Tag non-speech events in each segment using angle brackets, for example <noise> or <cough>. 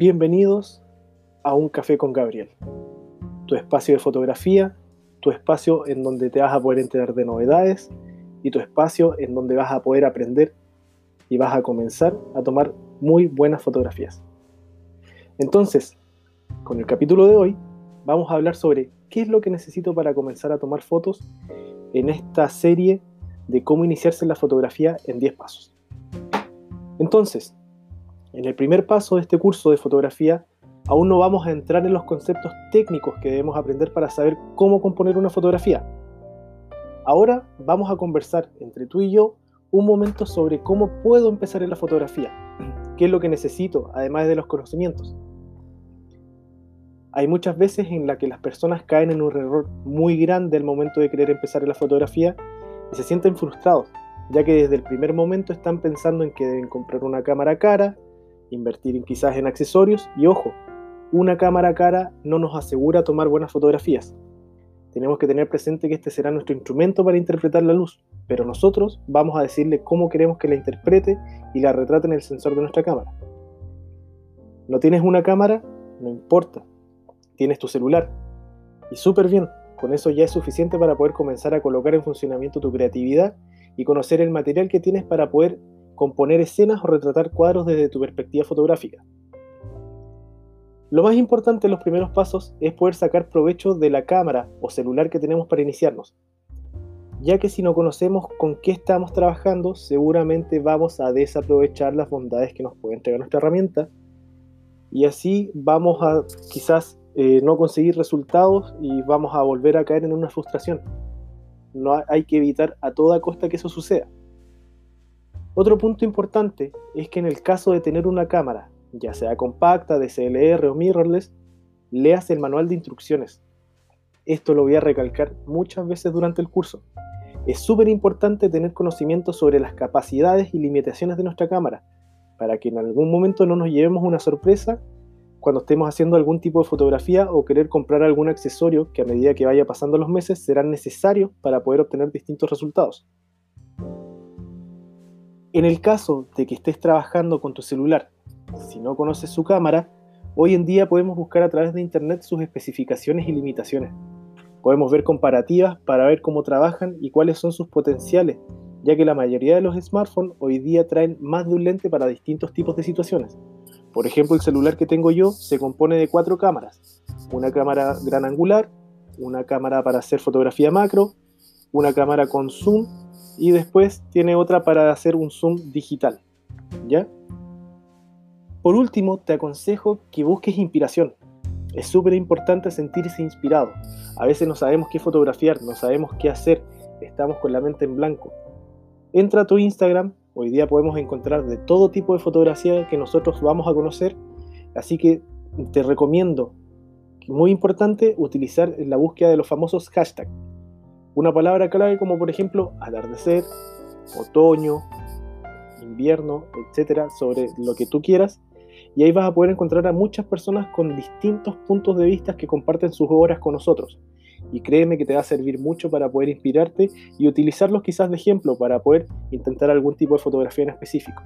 Bienvenidos a Un Café con Gabriel, tu espacio de fotografía, tu espacio en donde te vas a poder enterar de novedades y tu espacio en donde vas a poder aprender y vas a comenzar a tomar muy buenas fotografías. Entonces, con el capítulo de hoy vamos a hablar sobre qué es lo que necesito para comenzar a tomar fotos en esta serie de cómo iniciarse en la fotografía en 10 pasos. Entonces, en el primer paso de este curso de fotografía, aún no vamos a entrar en los conceptos técnicos que debemos aprender para saber cómo componer una fotografía. Ahora vamos a conversar entre tú y yo un momento sobre cómo puedo empezar en la fotografía, <clears throat> qué es lo que necesito, además de los conocimientos. Hay muchas veces en las que las personas caen en un error muy grande al momento de querer empezar en la fotografía y se sienten frustrados, ya que desde el primer momento están pensando en que deben comprar una cámara cara, invertir quizás en accesorios y ojo, una cámara cara no nos asegura tomar buenas fotografías. Tenemos que tener presente que este será nuestro instrumento para interpretar la luz, pero nosotros vamos a decirle cómo queremos que la interprete y la retrate en el sensor de nuestra cámara. ¿No tienes una cámara? No importa. Tienes tu celular. Y súper bien, con eso ya es suficiente para poder comenzar a colocar en funcionamiento tu creatividad y conocer el material que tienes para poder componer escenas o retratar cuadros desde tu perspectiva fotográfica. Lo más importante en los primeros pasos es poder sacar provecho de la cámara o celular que tenemos para iniciarnos, ya que si no conocemos con qué estamos trabajando, seguramente vamos a desaprovechar las bondades que nos puede entregar nuestra herramienta y así vamos a quizás eh, no conseguir resultados y vamos a volver a caer en una frustración. No hay que evitar a toda costa que eso suceda. Otro punto importante es que en el caso de tener una cámara, ya sea compacta, DSLR o mirrorless, leas el manual de instrucciones. Esto lo voy a recalcar muchas veces durante el curso. Es súper importante tener conocimiento sobre las capacidades y limitaciones de nuestra cámara, para que en algún momento no nos llevemos una sorpresa cuando estemos haciendo algún tipo de fotografía o querer comprar algún accesorio que a medida que vaya pasando los meses serán necesarios para poder obtener distintos resultados. En el caso de que estés trabajando con tu celular, si no conoces su cámara, hoy en día podemos buscar a través de Internet sus especificaciones y limitaciones. Podemos ver comparativas para ver cómo trabajan y cuáles son sus potenciales, ya que la mayoría de los smartphones hoy día traen más de un lente para distintos tipos de situaciones. Por ejemplo, el celular que tengo yo se compone de cuatro cámaras. Una cámara gran angular, una cámara para hacer fotografía macro, una cámara con zoom y después tiene otra para hacer un zoom digital. ¿Ya? Por último, te aconsejo que busques inspiración. Es súper importante sentirse inspirado. A veces no sabemos qué fotografiar, no sabemos qué hacer, estamos con la mente en blanco. Entra a tu Instagram, hoy día podemos encontrar de todo tipo de fotografía que nosotros vamos a conocer, así que te recomiendo, muy importante, utilizar la búsqueda de los famosos hashtags una palabra clave como por ejemplo atardecer, otoño, invierno, etcétera, sobre lo que tú quieras. Y ahí vas a poder encontrar a muchas personas con distintos puntos de vista que comparten sus obras con nosotros. Y créeme que te va a servir mucho para poder inspirarte y utilizarlos quizás de ejemplo para poder intentar algún tipo de fotografía en específico.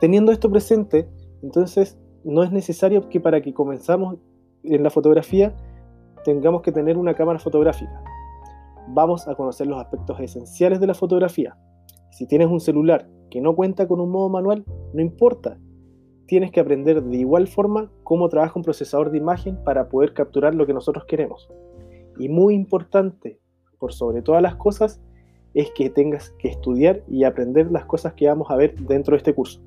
Teniendo esto presente, entonces no es necesario que para que comenzamos en la fotografía tengamos que tener una cámara fotográfica. Vamos a conocer los aspectos esenciales de la fotografía. Si tienes un celular que no cuenta con un modo manual, no importa. Tienes que aprender de igual forma cómo trabaja un procesador de imagen para poder capturar lo que nosotros queremos. Y muy importante, por sobre todas las cosas, es que tengas que estudiar y aprender las cosas que vamos a ver dentro de este curso.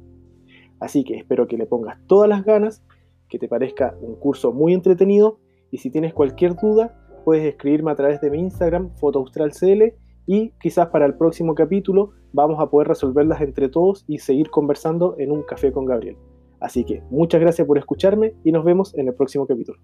Así que espero que le pongas todas las ganas, que te parezca un curso muy entretenido y si tienes cualquier duda, puedes escribirme a través de mi Instagram, FotoAustralCL, y quizás para el próximo capítulo vamos a poder resolverlas entre todos y seguir conversando en un café con Gabriel. Así que muchas gracias por escucharme y nos vemos en el próximo capítulo.